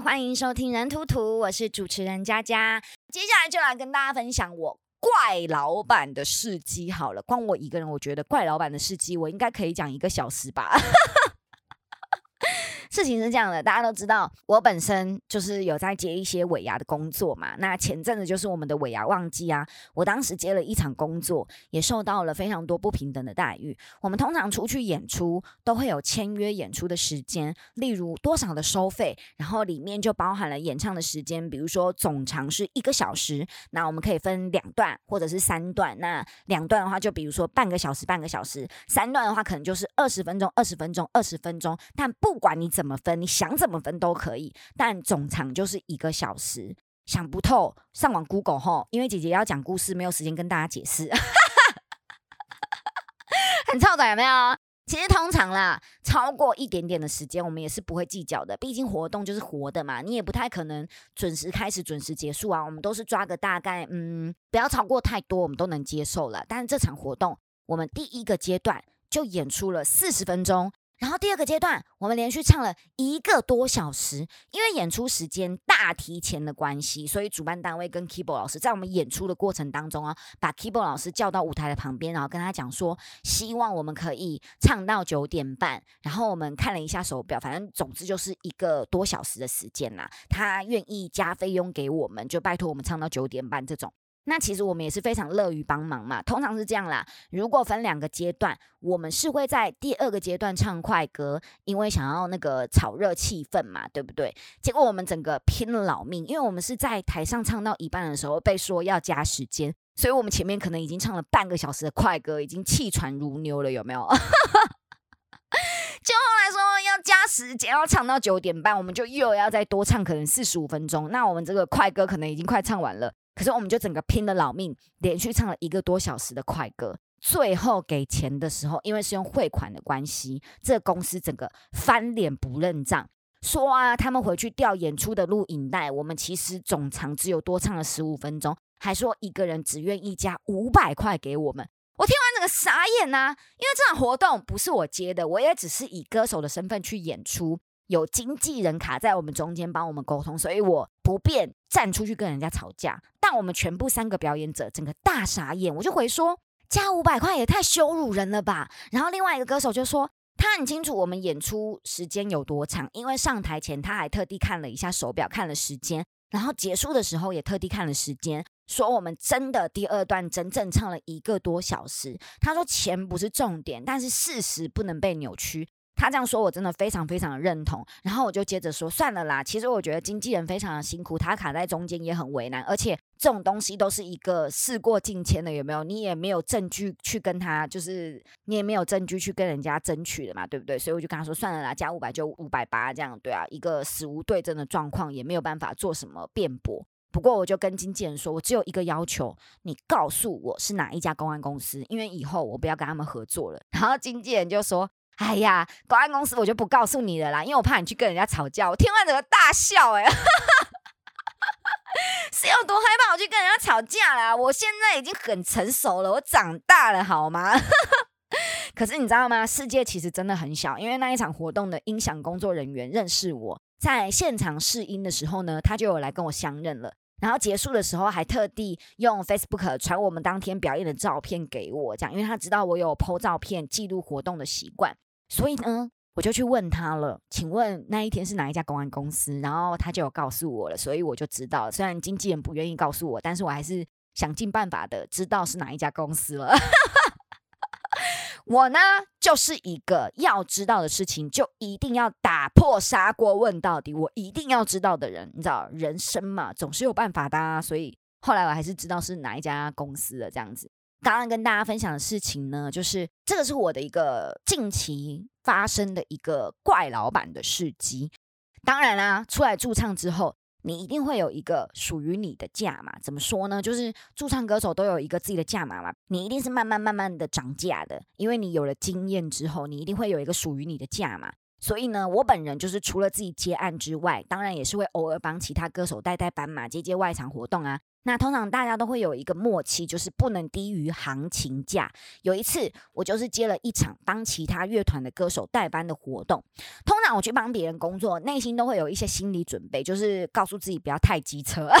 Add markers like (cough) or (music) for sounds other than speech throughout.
欢迎收听人图图，我是主持人佳佳。接下来就来跟大家分享我怪老板的事迹。好了，光我一个人，我觉得怪老板的事迹，我应该可以讲一个小时吧。事情是这样的，大家都知道，我本身就是有在接一些尾牙的工作嘛。那前阵子就是我们的尾牙旺季啊，我当时接了一场工作，也受到了非常多不平等的待遇。我们通常出去演出都会有签约演出的时间，例如多少的收费，然后里面就包含了演唱的时间，比如说总长是一个小时，那我们可以分两段或者是三段。那两段的话，就比如说半个小时，半个小时；三段的话，可能就是二十分钟，二十分钟，二十分钟。但不管你怎么怎么分，你想怎么分都可以，但总长就是一个小时。想不透，上网 Google 吼，因为姐姐要讲故事，没有时间跟大家解释，(laughs) 很臭的有没有？其实通常啦，超过一点点的时间，我们也是不会计较的。毕竟活动就是活的嘛，你也不太可能准时开始、准时结束啊。我们都是抓个大概，嗯，不要超过太多，我们都能接受了。但是这场活动，我们第一个阶段就演出了四十分钟。然后第二个阶段，我们连续唱了一个多小时，因为演出时间大提前的关系，所以主办单位跟 keyboard 老师在我们演出的过程当中啊，把 keyboard 老师叫到舞台的旁边，然后跟他讲说，希望我们可以唱到九点半。然后我们看了一下手表，反正总之就是一个多小时的时间啦。他愿意加费用给我们，就拜托我们唱到九点半这种。那其实我们也是非常乐于帮忙嘛，通常是这样啦。如果分两个阶段，我们是会在第二个阶段唱快歌，因为想要那个炒热气氛嘛，对不对？结果我们整个拼了老命，因为我们是在台上唱到一半的时候被说要加时间，所以我们前面可能已经唱了半个小时的快歌，已经气喘如牛了，有没有？(laughs) 就后来说要加时间，要唱到九点半，我们就又要再多唱可能四十五分钟，那我们这个快歌可能已经快唱完了。可是我们就整个拼了老命，连续唱了一个多小时的快歌。最后给钱的时候，因为是用汇款的关系，这公司整个翻脸不认账，说啊，他们回去调演出的录影带，我们其实总长只有多唱了十五分钟，还说一个人只愿意加五百块给我们。我听完整个傻眼呐，因为这场活动不是我接的，我也只是以歌手的身份去演出。有经纪人卡在我们中间帮我们沟通，所以我不便站出去跟人家吵架。但我们全部三个表演者整个大傻眼，我就回说加五百块也太羞辱人了吧。然后另外一个歌手就说他很清楚我们演出时间有多长，因为上台前他还特地看了一下手表，看了时间，然后结束的时候也特地看了时间，说我们真的第二段整整唱了一个多小时。他说钱不是重点，但是事实不能被扭曲。他这样说，我真的非常非常的认同。然后我就接着说，算了啦。其实我觉得经纪人非常的辛苦，他卡在中间也很为难。而且这种东西都是一个事过境迁的，有没有？你也没有证据去跟他，就是你也没有证据去跟人家争取的嘛，对不对？所以我就跟他说，算了啦，加五百就五百八，这样对啊。一个死无对证的状况，也没有办法做什么辩驳。不过我就跟经纪人说，我只有一个要求，你告诉我是哪一家公安公司，因为以后我不要跟他们合作了。(laughs) 然后经纪人就说。哎呀，公安公司我就不告诉你了啦，因为我怕你去跟人家吵架。我听完整个大笑，哎，(laughs) 是有多害怕我去跟人家吵架啦？我现在已经很成熟了，我长大了，好吗？(laughs) 可是你知道吗？世界其实真的很小，因为那一场活动的音响工作人员认识我，在现场试音的时候呢，他就有来跟我相认了。然后结束的时候还特地用 Facebook 传我们当天表演的照片给我，这样，因为他知道我有 PO 照片记录活动的习惯。所以呢，我就去问他了，请问那一天是哪一家公安公司？然后他就有告诉我了，所以我就知道，虽然经纪人不愿意告诉我，但是我还是想尽办法的知道是哪一家公司了。(laughs) 我呢，就是一个要知道的事情就一定要打破砂锅问到底，我一定要知道的人，你知道，人生嘛，总是有办法的。所以后来我还是知道是哪一家公司的这样子。刚刚跟大家分享的事情呢，就是这个是我的一个近期发生的一个怪老板的事迹。当然啦，出来驻唱之后，你一定会有一个属于你的价嘛。怎么说呢？就是驻唱歌手都有一个自己的价码嘛，你一定是慢慢慢慢的涨价的，因为你有了经验之后，你一定会有一个属于你的价嘛。所以呢，我本人就是除了自己接案之外，当然也是会偶尔帮其他歌手带带班嘛，接接外场活动啊。那通常大家都会有一个默契，就是不能低于行情价。有一次，我就是接了一场帮其他乐团的歌手代班的活动。通常我去帮别人工作，内心都会有一些心理准备，就是告诉自己不要太机车。(laughs)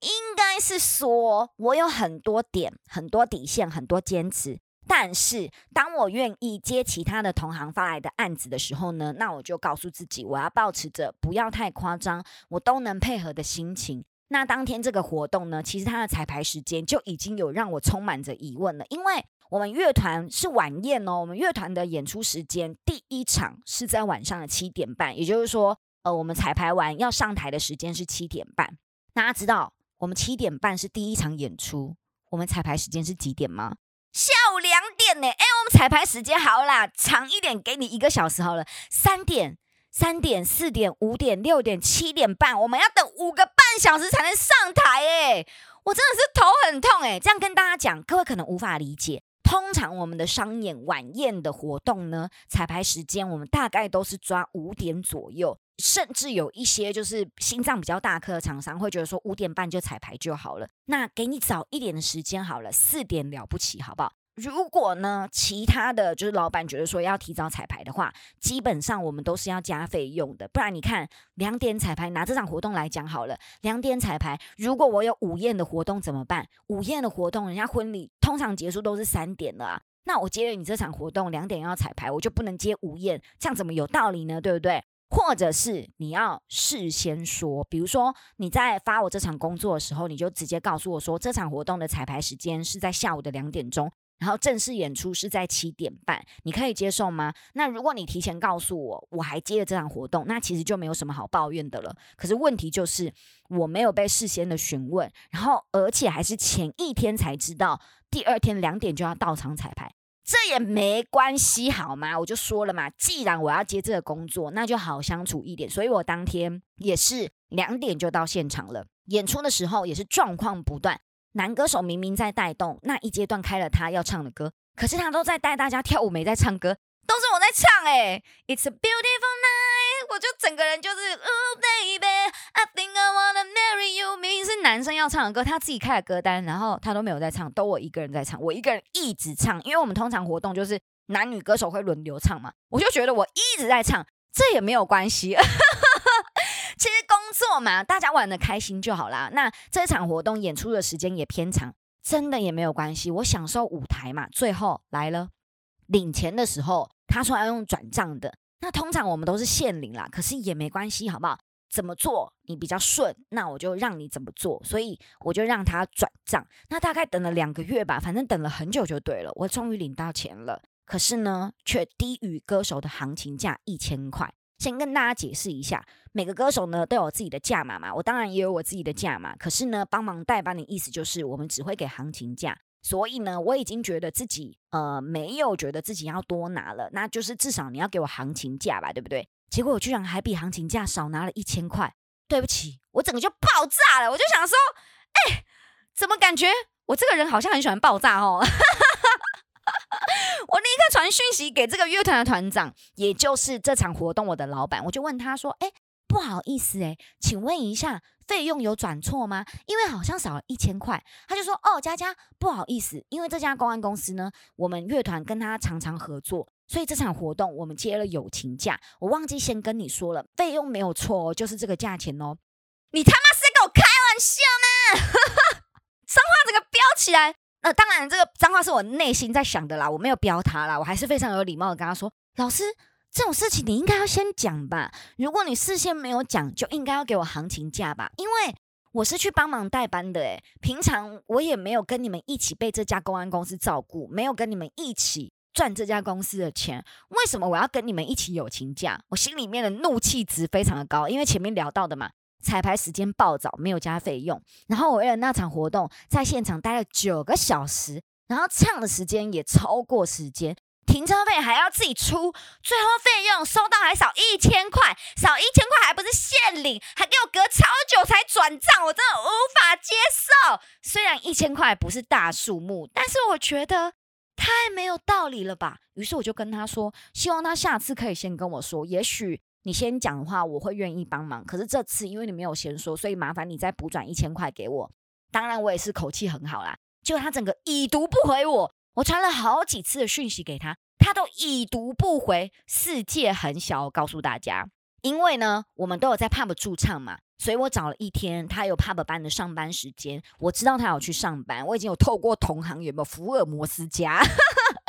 应该是说，我有很多点、很多底线、很多坚持。但是，当我愿意接其他的同行发来的案子的时候呢，那我就告诉自己，我要保持着不要太夸张，我都能配合的心情。那当天这个活动呢，其实它的彩排时间就已经有让我充满着疑问了，因为我们乐团是晚宴哦，我们乐团的演出时间第一场是在晚上的七点半，也就是说，呃，我们彩排完要上台的时间是七点半。大家知道我们七点半是第一场演出，我们彩排时间是几点吗？下午两点呢，哎，我们彩排时间好啦，长一点，给你一个小时好了。三点、三点、四点、五点、六点、七点半，我们要等五个半小时才能上台，哎，我真的是头很痛，哎，这样跟大家讲，各位可能无法理解。通常我们的商演晚宴的活动呢，彩排时间我们大概都是抓五点左右。甚至有一些就是心脏比较大颗的厂商会觉得说五点半就彩排就好了，那给你早一点的时间好了，四点了不起，好不好？如果呢，其他的就是老板觉得说要提早彩排的话，基本上我们都是要加费用的。不然你看两点彩排，拿这场活动来讲好了，两点彩排，如果我有午宴的活动怎么办？午宴的活动，人家婚礼通常结束都是三点了啊，那我接了你这场活动两点要彩排，我就不能接午宴，这样怎么有道理呢？对不对？或者是你要事先说，比如说你在发我这场工作的时候，你就直接告诉我说，这场活动的彩排时间是在下午的两点钟，然后正式演出是在七点半，你可以接受吗？那如果你提前告诉我，我还接了这场活动，那其实就没有什么好抱怨的了。可是问题就是我没有被事先的询问，然后而且还是前一天才知道，第二天两点就要到场彩排。这也没关系，好吗？我就说了嘛，既然我要接这个工作，那就好相处一点。所以我当天也是两点就到现场了。演出的时候也是状况不断，男歌手明明在带动，那一阶段开了他要唱的歌，可是他都在带大家跳舞，没在唱歌，都是我在唱。哎，It's a beautiful night，我就整个人就是，Oh baby，I think I wanna marry you。明明是男生要唱的歌，他自己开了歌单，然后他都没有在唱，都我一个人在唱，我一个人一直唱，因为我们通常活动就是男女歌手会轮流唱嘛，我就觉得我一直在唱，这也没有关系。做嘛，大家玩的开心就好啦。那这场活动演出的时间也偏长，真的也没有关系，我享受舞台嘛。最后来了，领钱的时候，他说要用转账的，那通常我们都是现领啦，可是也没关系，好不好？怎么做你比较顺，那我就让你怎么做，所以我就让他转账。那大概等了两个月吧，反正等了很久就对了。我终于领到钱了，可是呢，却低于歌手的行情价一千块。先跟大家解释一下，每个歌手呢都有自己的价码嘛，我当然也有我自己的价码。可是呢，帮忙代班的意思就是我们只会给行情价，所以呢，我已经觉得自己呃没有觉得自己要多拿了，那就是至少你要给我行情价吧，对不对？结果我居然还比行情价少拿了一千块，对不起，我整个就爆炸了。我就想说，哎，怎么感觉我这个人好像很喜欢爆炸哦？(laughs) 传讯息给这个乐团的团长，也就是这场活动我的老板，我就问他说，哎，不好意思，哎，请问一下，费用有转错吗？因为好像少了一千块。他就说，哦，佳佳，不好意思，因为这家公安公司呢，我们乐团跟他常常合作。所以这场活动我们接了友情价，我忘记先跟你说了，费用没有错哦，就是这个价钱哦。你他妈是在跟我开玩笑吗？脏话整个飙起来，那当然这个脏话是我内心在想的啦，我没有飙他啦，我还是非常有礼貌的跟他说，老师这种事情你应该要先讲吧，如果你事先没有讲，就应该要给我行情价吧，因为我是去帮忙代班的，诶，平常我也没有跟你们一起被这家公安公司照顾，没有跟你们一起。赚这家公司的钱，为什么我要跟你们一起友情价？我心里面的怒气值非常的高，因为前面聊到的嘛，彩排时间暴早，没有加费用，然后我为了那场活动在现场待了九个小时，然后唱的时间也超过时间，停车费还要自己出，最后费用收到还少一千块，少一千块还不是现领，还给我隔超久才转账，我真的无法接受。虽然一千块不是大数目，但是我觉得。太没有道理了吧！于是我就跟他说，希望他下次可以先跟我说，也许你先讲的话，我会愿意帮忙。可是这次因为你没有先说，所以麻烦你再补转一千块给我。当然，我也是口气很好啦。结果他整个已读不回我，我传了好几次的讯息给他，他都已读不回。世界很小，告诉大家，因为呢，我们都有在 pub 驻唱嘛，所以我找了一天他有 pub 班的上班时间，我知道他有去上班，我已经有透过同行有没有福尔摩斯家。(laughs)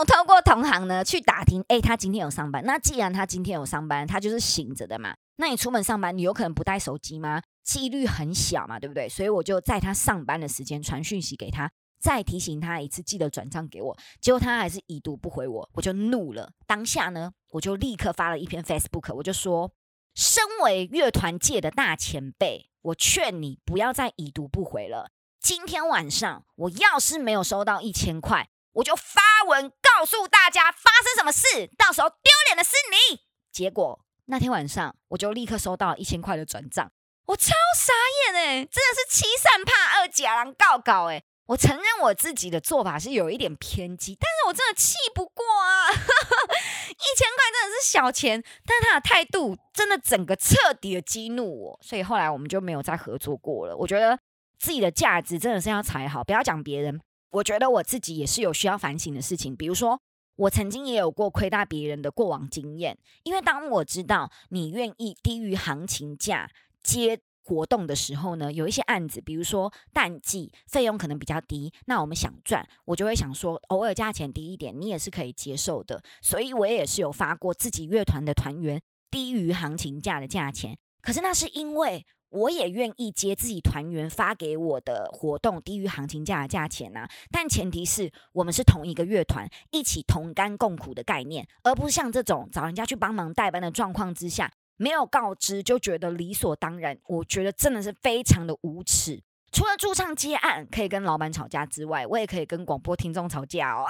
我透过同行呢去打听，哎，他今天有上班。那既然他今天有上班，他就是醒着的嘛。那你出门上班，你有可能不带手机吗？几率很小嘛，对不对？所以我就在他上班的时间传讯息给他，再提醒他一次，记得转账给我。结果他还是已读不回我，我就怒了。当下呢，我就立刻发了一篇 Facebook，我就说：身为乐团界的大前辈，我劝你不要再已读不回了。今天晚上我要是没有收到一千块。我就发文告诉大家发生什么事，到时候丢脸的是你。结果那天晚上我就立刻收到了一千块的转账，我超傻眼哎，真的是欺善怕恶，假狼告告哎。我承认我自己的做法是有一点偏激，但是我真的气不过啊！一千块真的是小钱，但是他的态度真的整个彻底的激怒我，所以后来我们就没有再合作过了。我觉得自己的价值真的是要踩好，不要讲别人。我觉得我自己也是有需要反省的事情，比如说我曾经也有过亏待别人的过往经验。因为当我知道你愿意低于行情价接活动的时候呢，有一些案子，比如说淡季费用可能比较低，那我们想赚，我就会想说偶尔价钱低一点，你也是可以接受的。所以我也是有发过自己乐团的团员低于行情价的价钱，可是那是因为。我也愿意接自己团员发给我的活动低于行情价的价钱呐，但前提是我们是同一个乐团，一起同甘共苦的概念，而不是像这种找人家去帮忙代班的状况之下，没有告知就觉得理所当然，我觉得真的是非常的无耻。除了驻唱接案可以跟老板吵架之外，我也可以跟广播听众吵架哦。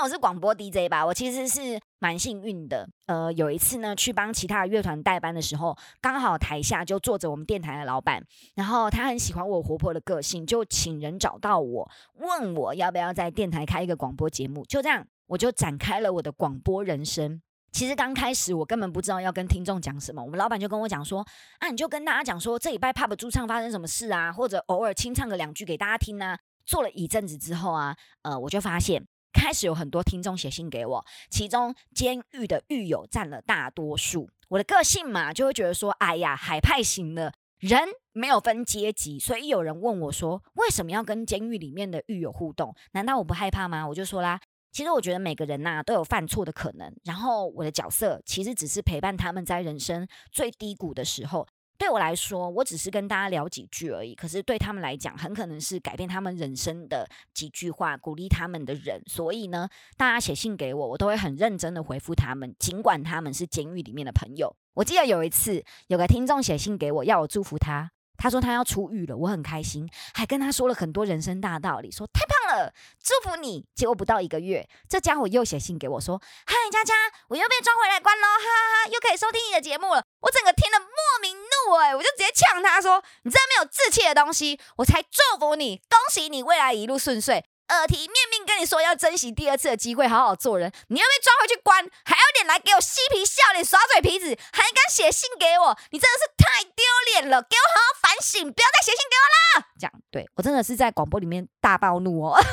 我是广播 DJ 吧？我其实是蛮幸运的。呃，有一次呢，去帮其他的乐团代班的时候，刚好台下就坐着我们电台的老板，然后他很喜欢我活泼的个性，就请人找到我，问我要不要在电台开一个广播节目。就这样，我就展开了我的广播人生。其实刚开始我根本不知道要跟听众讲什么，我们老板就跟我讲说：“啊，你就跟大家讲说这礼拜 pub 驻唱发生什么事啊，或者偶尔清唱个两句给大家听啊。”做了一阵子之后啊，呃，我就发现。开始有很多听众写信给我，其中监狱的狱友占了大多数。我的个性嘛，就会觉得说，哎呀，海派型的人没有分阶级，所以有人问我说，为什么要跟监狱里面的狱友互动？难道我不害怕吗？我就说啦，其实我觉得每个人呐都有犯错的可能，然后我的角色其实只是陪伴他们在人生最低谷的时候。对我来说，我只是跟大家聊几句而已。可是对他们来讲，很可能是改变他们人生的几句话，鼓励他们的人。所以呢，大家写信给我，我都会很认真的回复他们，尽管他们是监狱里面的朋友。我记得有一次，有个听众写信给我，要我祝福他。他说他要出狱了，我很开心，还跟他说了很多人生大道理，说太棒了，祝福你。结果不到一个月，这家伙又写信给我，说：“嗨，佳佳，我又被抓回来关喽，哈哈哈，又可以收听你的节目了。”我整个听了莫名怒，哎，我就直接呛他说：“你这没有志气的东西，我才祝福你，恭喜你未来一路顺遂。”耳提面命跟你说要珍惜第二次的机会，好好做人。你又被抓回去关，还有脸来给我嬉皮笑脸、耍嘴皮子，还敢写信给我？你真的是太丢脸了！给我好好反省，不要再写信给我啦！这样，对我真的是在广播里面大暴怒哦。(laughs)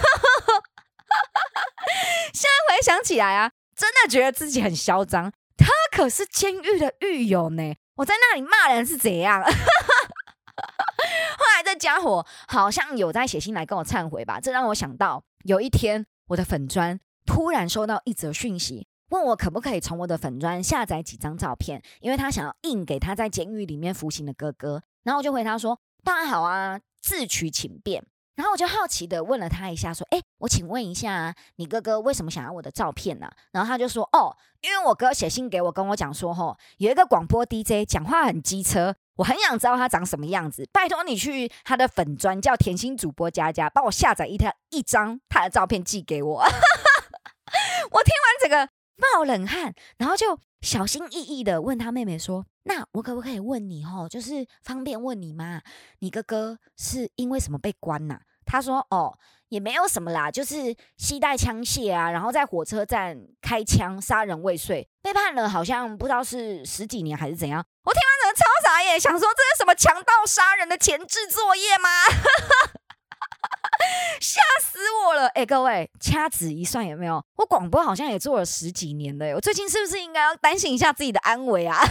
现在回想起来啊，真的觉得自己很嚣张。他可是监狱的狱友呢，我在那里骂人是怎样？(laughs) 后来这家伙好像有在写信来跟我忏悔吧，这让我想到有一天我的粉砖突然收到一则讯息，问我可不可以从我的粉砖下载几张照片，因为他想要印给他在监狱里面服刑的哥哥。然后我就回他说：“当然好啊，自取请便。”然后我就好奇的问了他一下，说：“哎，我请问一下，你哥哥为什么想要我的照片呢？”然后他就说：“哦，因为我哥写信给我，跟我讲说，吼，有一个广播 DJ 讲话很机车。”我很想知道他长什么样子，拜托你去他的粉砖叫甜心主播佳佳，帮我下载一条一张他的照片寄给我。(laughs) 我听完这个冒冷汗，然后就小心翼翼的问他妹妹说：“那我可不可以问你哦，就是方便问你吗？你哥哥是因为什么被关呐？他说：“哦，也没有什么啦，就是携带枪械啊，然后在火车站开枪杀人未遂，被判了好像不知道是十几年还是怎样。”我听完整个超傻耶，想说这是什么强盗杀人的前置作业吗？(laughs) (laughs) 吓死我了！哎，各位掐指一算，有没有？我广播好像也做了十几年了，我最近是不是应该要担心一下自己的安危啊？(laughs)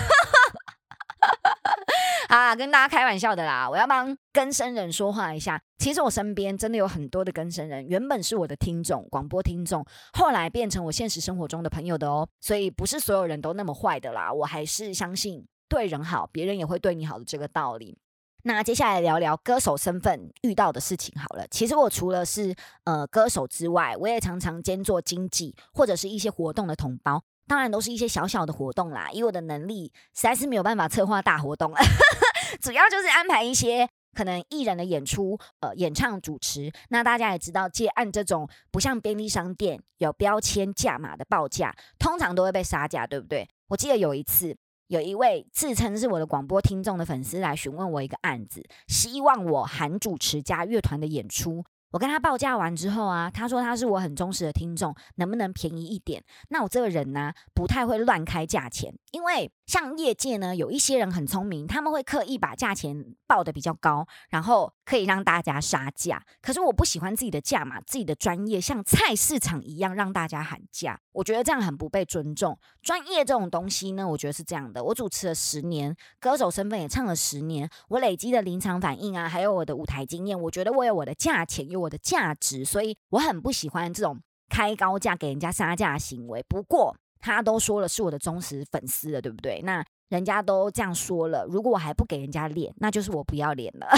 啊，跟大家开玩笑的啦！我要帮更生人说话一下。其实我身边真的有很多的更生人，原本是我的听众，广播听众，后来变成我现实生活中的朋友的哦。所以不是所有人都那么坏的啦。我还是相信对人好，别人也会对你好的这个道理。那接下来聊聊歌手身份遇到的事情好了。其实我除了是呃歌手之外，我也常常兼做经济或者是一些活动的同胞。当然都是一些小小的活动啦，以我的能力实在是没有办法策划大活动，(laughs) 主要就是安排一些可能艺人的演出，呃，演唱主持。那大家也知道，借按这种不像便利商店有标签价码的报价，通常都会被杀价，对不对？我记得有一次，有一位自称是我的广播听众的粉丝来询问我一个案子，希望我含主持加乐团的演出。我跟他报价完之后啊，他说他是我很忠实的听众，能不能便宜一点？那我这个人呢，不太会乱开价钱，因为像业界呢，有一些人很聪明，他们会刻意把价钱报的比较高，然后可以让大家杀价。可是我不喜欢自己的价码，自己的专业像菜市场一样让大家喊价，我觉得这样很不被尊重。专业这种东西呢，我觉得是这样的。我主持了十年，歌手身份也唱了十年，我累积的临场反应啊，还有我的舞台经验，我觉得我有我的价钱，有。我的价值，所以我很不喜欢这种开高价给人家杀价的行为。不过他都说了是我的忠实粉丝了，对不对？那人家都这样说了，如果我还不给人家脸，那就是我不要脸了。(laughs)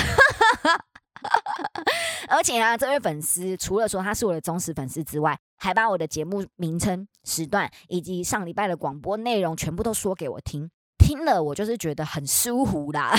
而且啊，这位粉丝除了说他是我的忠实粉丝之外，还把我的节目名称、时段以及上礼拜的广播内容全部都说给我听。听了我就是觉得很舒服啦。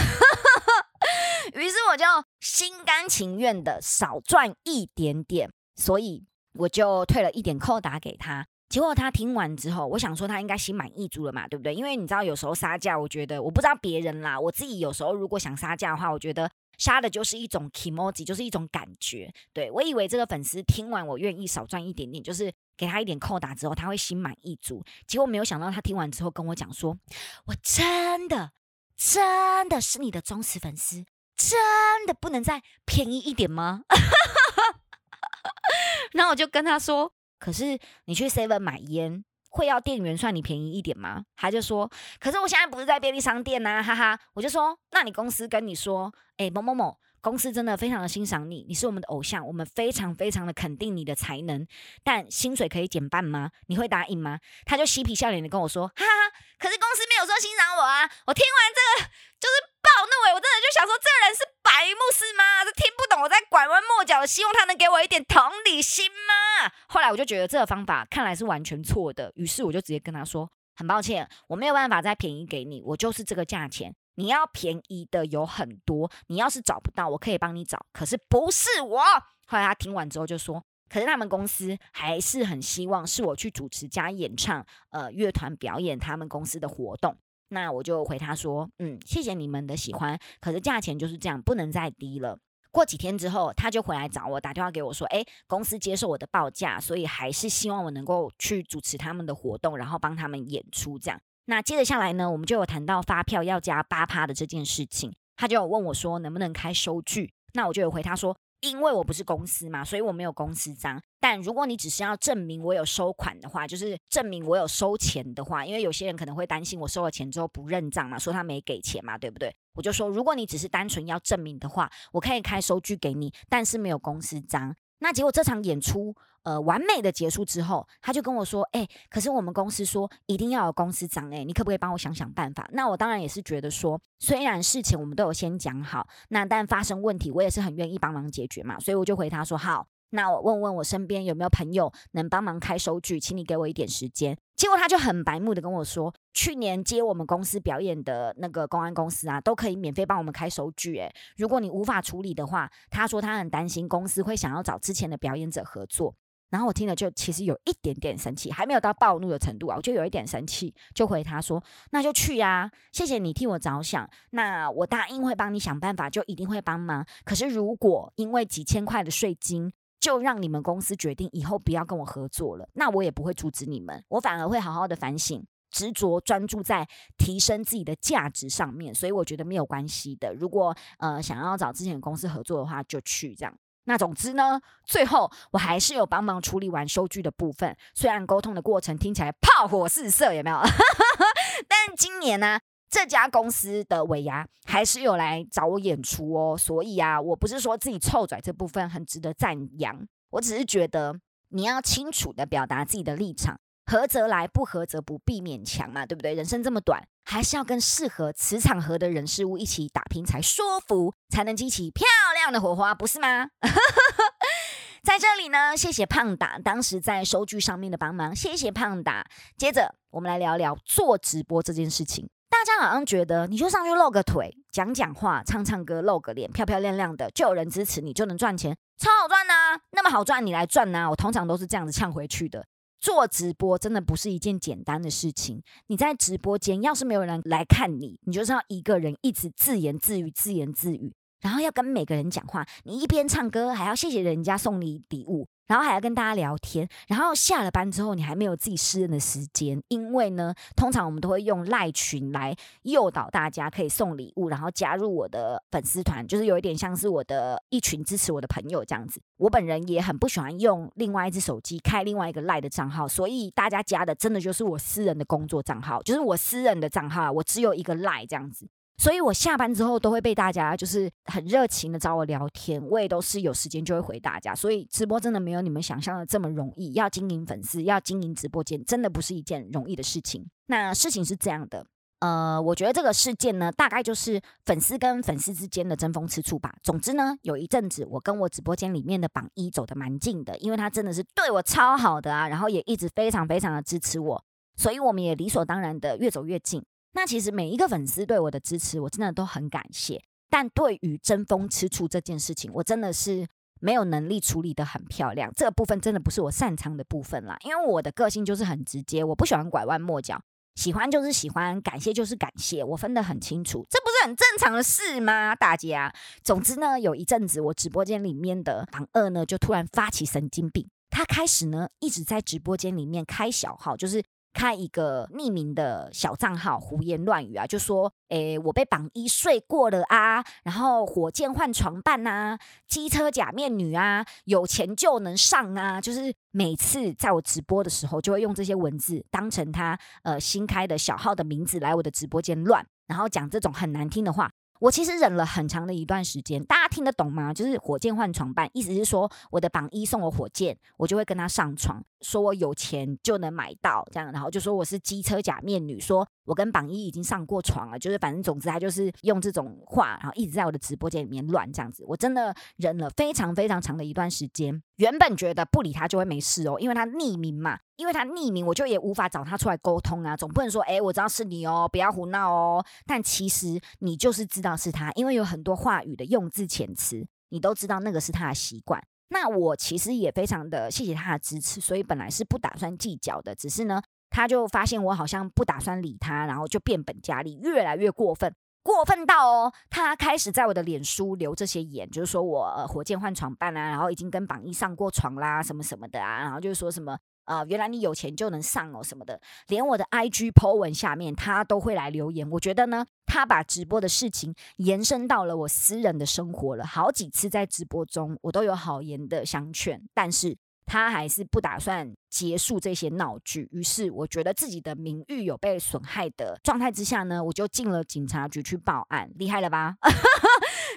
(laughs) 于是我就心甘情愿的少赚一点点，所以我就退了一点扣打给他。结果他听完之后，我想说他应该心满意足了嘛，对不对？因为你知道有时候杀价，我觉得我不知道别人啦，我自己有时候如果想杀价的话，我觉得杀的就是一种 emoji，就是一种感觉。对我以为这个粉丝听完我愿意少赚一点点，就是给他一点扣打之后，他会心满意足。结果没有想到他听完之后跟我讲说，我真的真的是你的忠实粉丝。真的不能再便宜一点吗？(laughs) 然后我就跟他说：“可是你去 Seven 买烟，会要店员算你便宜一点吗？”他就说：“可是我现在不是在便利商店呐，哈哈。”我就说：“那你公司跟你说，哎，某某某。”公司真的非常的欣赏你，你是我们的偶像，我们非常非常的肯定你的才能，但薪水可以减半吗？你会答应吗？他就嬉皮笑脸的跟我说，哈哈，可是公司没有说欣赏我啊！我听完这个就是暴怒诶，我真的就想说，这人是白目是吗？这听不懂我在拐弯抹角的，希望他能给我一点同理心吗？后来我就觉得这个方法看来是完全错的，于是我就直接跟他说，很抱歉，我没有办法再便宜给你，我就是这个价钱。你要便宜的有很多，你要是找不到，我可以帮你找。可是不是我。后来他听完之后就说：“可是他们公司还是很希望是我去主持加演唱，呃，乐团表演他们公司的活动。”那我就回他说：“嗯，谢谢你们的喜欢，可是价钱就是这样，不能再低了。”过几天之后，他就回来找我，打电话给我说：“哎，公司接受我的报价，所以还是希望我能够去主持他们的活动，然后帮他们演出这样。”那接着下来呢，我们就有谈到发票要加八趴的这件事情，他就有问我说能不能开收据，那我就有回他说，因为我不是公司嘛，所以我没有公司章。但如果你只是要证明我有收款的话，就是证明我有收钱的话，因为有些人可能会担心我收了钱之后不认账嘛，说他没给钱嘛，对不对？我就说，如果你只是单纯要证明的话，我可以开收据给你，但是没有公司章。那结果这场演出。呃，完美的结束之后，他就跟我说：“哎，可是我们公司说一定要有公司长，哎，你可不可以帮我想想办法？”那我当然也是觉得说，虽然事情我们都有先讲好，那但发生问题，我也是很愿意帮忙解决嘛，所以我就回他说：“好。”那我问问我身边有没有朋友能帮忙开收据，请你给我一点时间。结果他就很白目的跟我说，去年接我们公司表演的那个公安公司啊，都可以免费帮我们开收据。诶，如果你无法处理的话，他说他很担心公司会想要找之前的表演者合作。然后我听了就其实有一点点生气，还没有到暴怒的程度啊，我就有一点生气，就回他说：“那就去呀，谢谢你替我着想，那我答应会帮你想办法，就一定会帮忙。可是如果因为几千块的税金，就让你们公司决定以后不要跟我合作了，那我也不会阻止你们，我反而会好好的反省，执着专注在提升自己的价值上面。所以我觉得没有关系的。如果呃想要找之前的公司合作的话，就去这样。”那总之呢，最后我还是有帮忙处理完收据的部分。虽然沟通的过程听起来炮火四射，有没有？(laughs) 但今年呢，这家公司的尾牙还是有来找我演出哦。所以啊，我不是说自己臭拽这部分很值得赞扬，我只是觉得你要清楚的表达自己的立场。合则来，不合则不必勉强嘛，对不对？人生这么短，还是要跟适合磁场合的人事物一起打拼才舒服，才能激起漂亮的火花，不是吗？(laughs) 在这里呢，谢谢胖达当时在收据上面的帮忙，谢谢胖达。接着我们来聊聊做直播这件事情。大家好像觉得你就上去露个腿，讲讲话，唱唱歌，露个脸，漂漂亮亮的，就有人支持你，就能赚钱，超好赚呐！那么好赚，你来赚呐！我通常都是这样子呛回去的。做直播真的不是一件简单的事情。你在直播间，要是没有人来看你，你就是要一个人一直自言自语、自言自语，然后要跟每个人讲话。你一边唱歌，还要谢谢人家送你礼物。然后还要跟大家聊天，然后下了班之后，你还没有自己私人的时间，因为呢，通常我们都会用赖群来诱导大家可以送礼物，然后加入我的粉丝团，就是有一点像是我的一群支持我的朋友这样子。我本人也很不喜欢用另外一只手机开另外一个赖的账号，所以大家加的真的就是我私人的工作账号，就是我私人的账号，我只有一个赖这样子。所以我下班之后都会被大家就是很热情的找我聊天，我也都是有时间就会回大家。所以直播真的没有你们想象的这么容易，要经营粉丝，要经营直播间，真的不是一件容易的事情。那事情是这样的，呃，我觉得这个事件呢，大概就是粉丝跟粉丝之间的争风吃醋吧。总之呢，有一阵子我跟我直播间里面的榜一走的蛮近的，因为他真的是对我超好的啊，然后也一直非常非常的支持我，所以我们也理所当然的越走越近。那其实每一个粉丝对我的支持，我真的都很感谢。但对于争风吃醋这件事情，我真的是没有能力处理的很漂亮。这个部分真的不是我擅长的部分啦，因为我的个性就是很直接，我不喜欢拐弯抹角，喜欢就是喜欢，感谢就是感谢，我分得很清楚，这不是很正常的事吗？大家，总之呢，有一阵子我直播间里面的榜二呢，就突然发起神经病，他开始呢一直在直播间里面开小号，就是。开一个匿名的小账号，胡言乱语啊，就说，诶，我被榜一睡过了啊，然后火箭换床伴呐，机车假面女啊，有钱就能上啊，就是每次在我直播的时候，就会用这些文字当成他呃新开的小号的名字来我的直播间乱，然后讲这种很难听的话。我其实忍了很长的一段时间，大家听得懂吗？就是火箭换床伴，意思是说我的榜一送我火箭，我就会跟他上床，说我有钱就能买到这样，然后就说我是机车假面女，说我跟榜一已经上过床了，就是反正总之他就是用这种话，然后一直在我的直播间里面乱这样子。我真的忍了非常非常长的一段时间，原本觉得不理他就会没事哦，因为他匿名嘛。因为他匿名，我就也无法找他出来沟通啊，总不能说，哎，我知道是你哦，不要胡闹哦。但其实你就是知道是他，因为有很多话语的用字遣词，你都知道那个是他的习惯。那我其实也非常的谢谢他的支持，所以本来是不打算计较的，只是呢，他就发现我好像不打算理他，然后就变本加厉，越来越过分，过分到哦，他开始在我的脸书留这些言，就是说我火箭换床伴啊，然后已经跟榜一上过床啦，什么什么的啊，然后就是说什么。啊，原来你有钱就能上哦什么的，连我的 IG po 文下面他都会来留言。我觉得呢，他把直播的事情延伸到了我私人的生活了。好几次在直播中，我都有好言的相劝，但是他还是不打算结束这些闹剧。于是我觉得自己的名誉有被损害的状态之下呢，我就进了警察局去报案，厉害了吧？(laughs)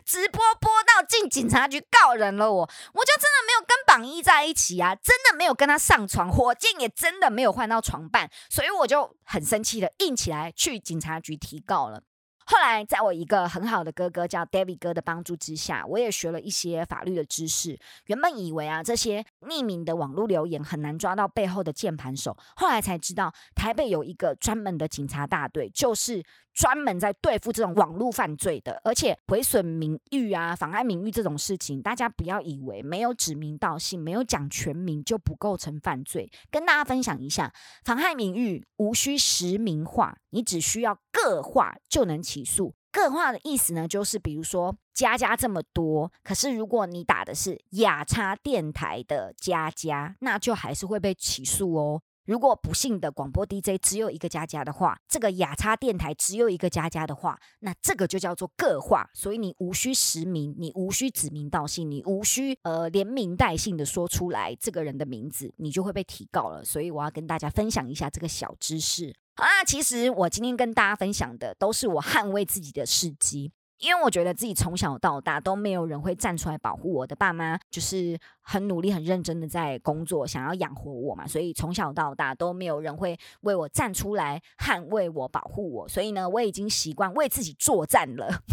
直播播到进警察局告人了，我我就真的没有跟榜一在一起啊，真的没有跟他上床，火箭也真的没有换到床伴，所以我就很生气的硬起来去警察局提告了。后来，在我一个很好的哥哥叫 David 哥的帮助之下，我也学了一些法律的知识。原本以为啊，这些匿名的网络留言很难抓到背后的键盘手，后来才知道，台北有一个专门的警察大队，就是专门在对付这种网络犯罪的，而且毁损名誉啊、妨碍名誉这种事情，大家不要以为没有指名道姓、没有讲全名就不构成犯罪。跟大家分享一下，妨害名誉无需实名化，你只需要个化就能起诉。个化的意思呢，就是比如说家家这么多，可是如果你打的是雅叉电台的家家，那就还是会被起诉哦。如果不幸的广播 DJ 只有一个加加的话，这个雅叉电台只有一个加加的话，那这个就叫做个化，所以你无需实名，你无需指名道姓，你无需呃连名带姓的说出来这个人的名字，你就会被提告了。所以我要跟大家分享一下这个小知识啊。其实我今天跟大家分享的都是我捍卫自己的事迹。因为我觉得自己从小到大都没有人会站出来保护我的爸妈，就是很努力、很认真的在工作，想要养活我嘛，所以从小到大都没有人会为我站出来捍卫我、保护我。所以呢，我已经习惯为自己作战了。(laughs)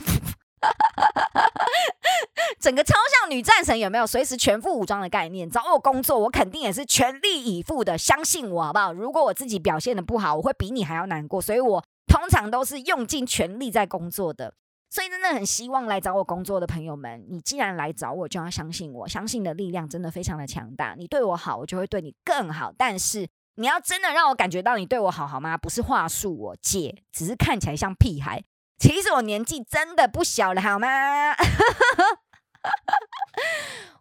整个超像女战神有没有？随时全副武装的概念，找我工作，我肯定也是全力以赴的。相信我好不好？如果我自己表现的不好，我会比你还要难过。所以我通常都是用尽全力在工作的。所以真的很希望来找我工作的朋友们，你既然来找我，就要相信我，相信的力量真的非常的强大。你对我好，我就会对你更好。但是你要真的让我感觉到你对我好，好吗？不是话术，我姐只是看起来像屁孩，其实我年纪真的不小了，好吗？(laughs)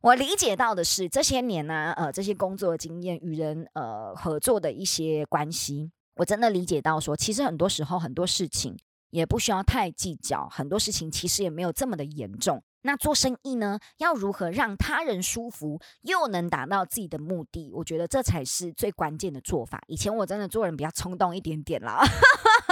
我理解到的是这些年呢，呃，这些工作经验与人呃合作的一些关系，我真的理解到说，其实很多时候很多事情。也不需要太计较，很多事情其实也没有这么的严重。那做生意呢，要如何让他人舒服，又能达到自己的目的？我觉得这才是最关键的做法。以前我真的做人比较冲动一点点啦，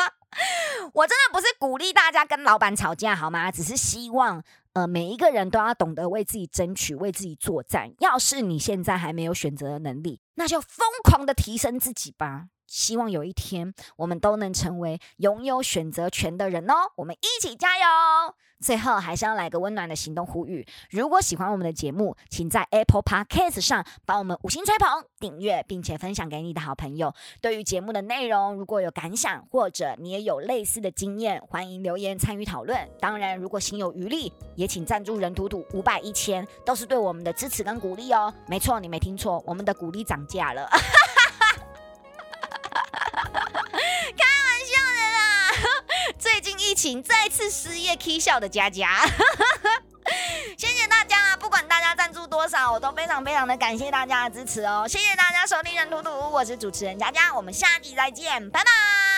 (laughs) 我真的不是鼓励大家跟老板吵架好吗？只是希望呃每一个人都要懂得为自己争取，为自己作战。要是你现在还没有选择的能力，那就疯狂的提升自己吧。希望有一天，我们都能成为拥有选择权的人哦！我们一起加油！最后，还是要来个温暖的行动呼吁：如果喜欢我们的节目，请在 Apple Podcast 上帮我们五星吹捧、订阅，并且分享给你的好朋友。对于节目的内容，如果有感想，或者你也有类似的经验，欢迎留言参与讨论。当然，如果心有余力，也请赞助人图图五百、一千，都是对我们的支持跟鼓励哦。没错，你没听错，我们的鼓励涨价了。(laughs) 疫情再次失业 K 笑的佳佳，(laughs) 谢谢大家啊！不管大家赞助多少，我都非常非常的感谢大家的支持哦！谢谢大家收听人图图，我是主持人佳佳，我们下集再见，拜拜。